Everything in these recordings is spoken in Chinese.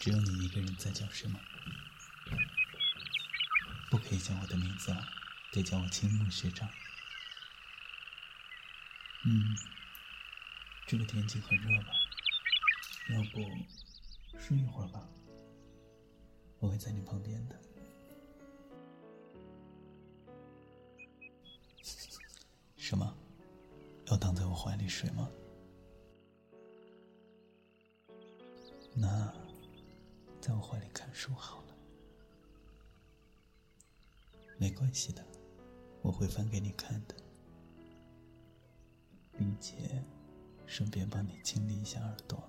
只有你一个人在教室吗？不可以叫我的名字了，得叫我青木学长。嗯，这个天气很热吧？要不睡一会儿吧？我会在你旁边的。什么？要躺在我怀里睡吗？那，在我怀里看书好了。没关系的，我会翻给你看的，并且顺便帮你清理一下耳朵。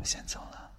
我先走了。